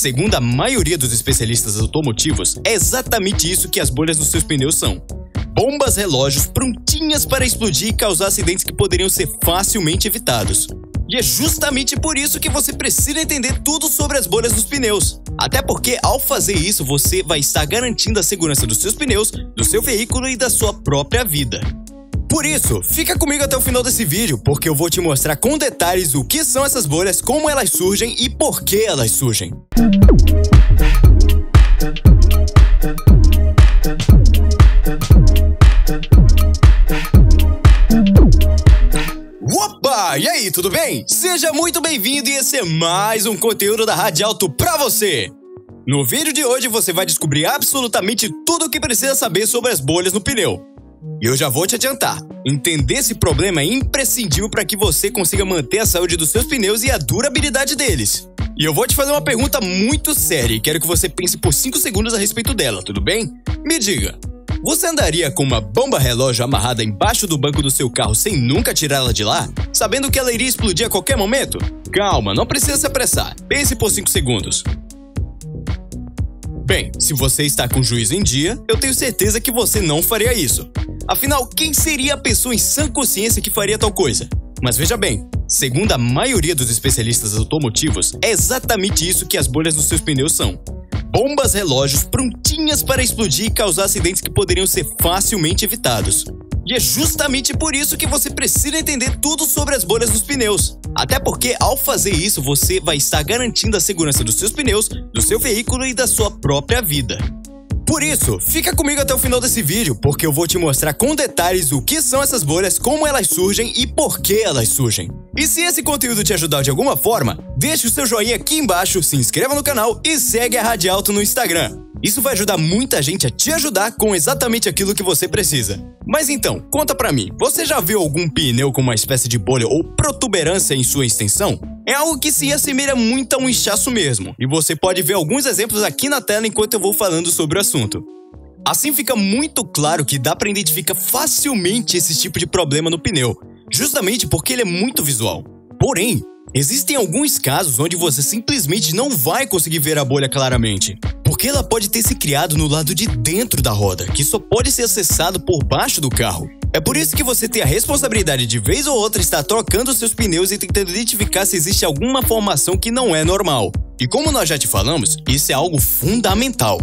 Segundo a maioria dos especialistas automotivos, é exatamente isso que as bolhas dos seus pneus são. Bombas relógios prontinhas para explodir e causar acidentes que poderiam ser facilmente evitados. E é justamente por isso que você precisa entender tudo sobre as bolhas dos pneus. Até porque, ao fazer isso, você vai estar garantindo a segurança dos seus pneus, do seu veículo e da sua própria vida. Por isso, fica comigo até o final desse vídeo, porque eu vou te mostrar com detalhes o que são essas bolhas, como elas surgem e por que elas surgem. Opa! E aí, tudo bem? Seja muito bem-vindo e esse é mais um conteúdo da Rádio Alto pra você! No vídeo de hoje você vai descobrir absolutamente tudo o que precisa saber sobre as bolhas no pneu. E eu já vou te adiantar: entender esse problema é imprescindível para que você consiga manter a saúde dos seus pneus e a durabilidade deles. E eu vou te fazer uma pergunta muito séria e quero que você pense por 5 segundos a respeito dela, tudo bem? Me diga: você andaria com uma bomba relógio amarrada embaixo do banco do seu carro sem nunca tirá-la de lá, sabendo que ela iria explodir a qualquer momento? Calma, não precisa se apressar. Pense por 5 segundos. Bem, se você está com juízo em dia, eu tenho certeza que você não faria isso. Afinal, quem seria a pessoa em sã consciência que faria tal coisa? Mas veja bem, segundo a maioria dos especialistas automotivos, é exatamente isso que as bolhas dos seus pneus são. Bombas relógios prontinhas para explodir e causar acidentes que poderiam ser facilmente evitados. E é justamente por isso que você precisa entender tudo sobre as bolhas dos pneus. Até porque, ao fazer isso, você vai estar garantindo a segurança dos seus pneus, do seu veículo e da sua própria vida. Por isso, fica comigo até o final desse vídeo, porque eu vou te mostrar com detalhes o que são essas bolhas, como elas surgem e por que elas surgem. E se esse conteúdo te ajudar de alguma forma, deixe o seu joinha aqui embaixo, se inscreva no canal e segue a Radialto no Instagram. Isso vai ajudar muita gente a te ajudar com exatamente aquilo que você precisa. Mas então, conta pra mim, você já viu algum pneu com uma espécie de bolha ou protuberância em sua extensão? É algo que se assemelha muito a um inchaço mesmo, e você pode ver alguns exemplos aqui na tela enquanto eu vou falando sobre o assunto. Assim fica muito claro que dá para identificar facilmente esse tipo de problema no pneu, justamente porque ele é muito visual. Porém, existem alguns casos onde você simplesmente não vai conseguir ver a bolha claramente porque ela pode ter se criado no lado de dentro da roda, que só pode ser acessado por baixo do carro. É por isso que você tem a responsabilidade de vez ou outra estar trocando seus pneus e tentando identificar se existe alguma formação que não é normal. E como nós já te falamos, isso é algo fundamental.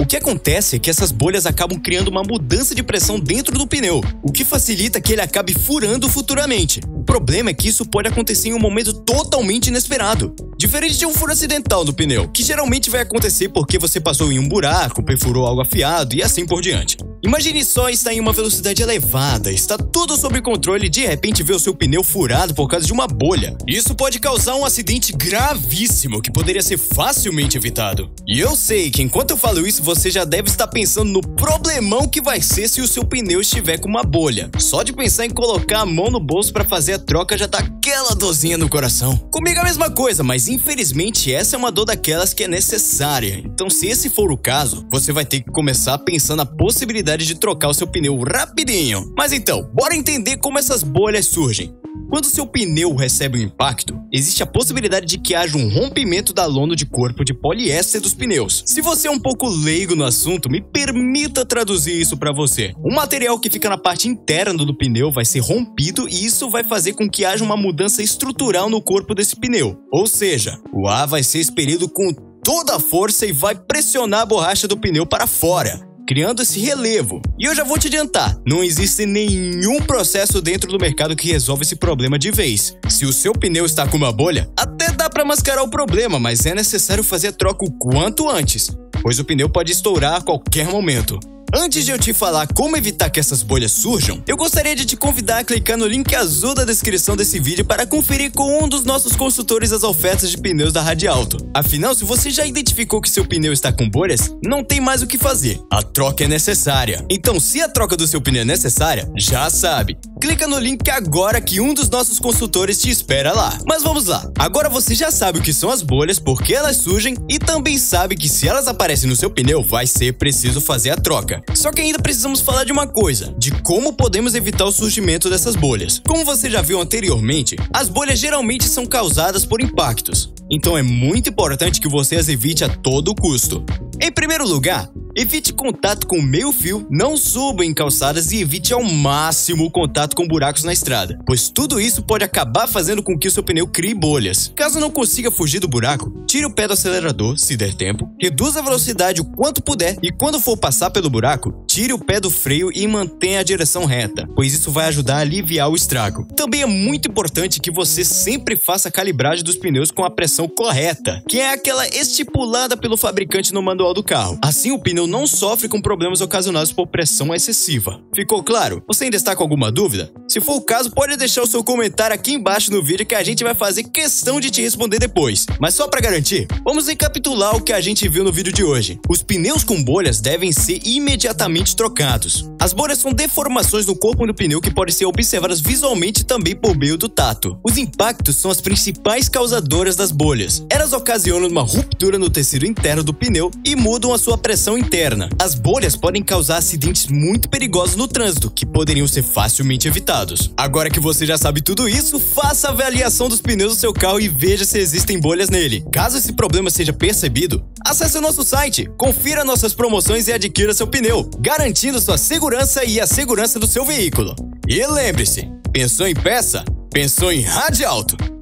O que acontece é que essas bolhas acabam criando uma mudança de pressão dentro do pneu, o que facilita que ele acabe furando futuramente. O problema é que isso pode acontecer em um momento totalmente inesperado. Diferente de um furo acidental do pneu, que geralmente vai acontecer porque você passou em um buraco, perfurou algo afiado e assim por diante. Imagine só estar em uma velocidade elevada, está tudo sob controle e de repente ver o seu pneu furado por causa de uma bolha. Isso pode causar um acidente gravíssimo que poderia ser facilmente evitado. E eu sei que enquanto eu falo isso, você já deve estar pensando no problemão que vai ser se o seu pneu estiver com uma bolha. Só de pensar em colocar a mão no bolso para fazer a troca já dá aquela dorzinha no coração. Comigo é a mesma coisa, mas infelizmente essa é uma dor daquelas que é necessária. Então, se esse for o caso, você vai ter que começar pensando na possibilidade de trocar o seu pneu rapidinho. Mas então, bora entender como essas bolhas surgem. Quando seu pneu recebe um impacto, existe a possibilidade de que haja um rompimento da lona de corpo de poliéster dos pneus. Se você é um pouco leigo no assunto, me permita traduzir isso para você. O material que fica na parte interna do pneu vai ser rompido e isso vai fazer com que haja uma mudança estrutural no corpo desse pneu. Ou seja, o ar vai ser expelido com toda a força e vai pressionar a borracha do pneu para fora criando esse relevo. E eu já vou te adiantar, não existe nenhum processo dentro do mercado que resolva esse problema de vez. Se o seu pneu está com uma bolha, até dá para mascarar o problema, mas é necessário fazer a troca o quanto antes, pois o pneu pode estourar a qualquer momento. Antes de eu te falar como evitar que essas bolhas surjam, eu gostaria de te convidar a clicar no link azul da descrição desse vídeo para conferir com um dos nossos consultores as ofertas de pneus da Radialto. Afinal, se você já identificou que seu pneu está com bolhas, não tem mais o que fazer. A troca é necessária. Então, se a troca do seu pneu é necessária, já sabe, clica no link agora que um dos nossos consultores te espera lá. Mas vamos lá. Agora você já sabe o que são as bolhas, por que elas surgem e também sabe que se elas aparecem no seu pneu, vai ser preciso fazer a troca. Só que ainda precisamos falar de uma coisa, de como podemos evitar o surgimento dessas bolhas. Como você já viu anteriormente, as bolhas geralmente são causadas por impactos. Então é muito importante que você as evite a todo custo. Em primeiro lugar, Evite contato com meio fio, não suba em calçadas e evite ao máximo o contato com buracos na estrada, pois tudo isso pode acabar fazendo com que o seu pneu crie bolhas. Caso não consiga fugir do buraco, tire o pé do acelerador, se der tempo, reduza a velocidade o quanto puder e quando for passar pelo buraco, tire o pé do freio e mantenha a direção reta, pois isso vai ajudar a aliviar o estrago. Também é muito importante que você sempre faça a calibragem dos pneus com a pressão correta, que é aquela estipulada pelo fabricante no manual do carro. Assim o pneu não sofre com problemas ocasionados por pressão excessiva. Ficou claro? Você ainda está com alguma dúvida? Se for o caso, pode deixar o seu comentário aqui embaixo no vídeo que a gente vai fazer questão de te responder depois. Mas só para garantir, vamos recapitular o que a gente viu no vídeo de hoje. Os pneus com bolhas devem ser imediatamente trocados. As bolhas são deformações no corpo do pneu que podem ser observadas visualmente também por meio do tato. Os impactos são as principais causadoras das bolhas. Elas ocasionam uma ruptura no tecido interno do pneu e mudam a sua pressão interna. As bolhas podem causar acidentes muito perigosos no trânsito, que poderiam ser facilmente evitados. Agora que você já sabe tudo isso, faça a avaliação dos pneus do seu carro e veja se existem bolhas nele. Caso esse problema seja percebido, acesse o nosso site, confira nossas promoções e adquira seu pneu, garantindo sua segurança e a segurança do seu veículo. E lembre-se, pensou em peça? Pensou em rádio alto.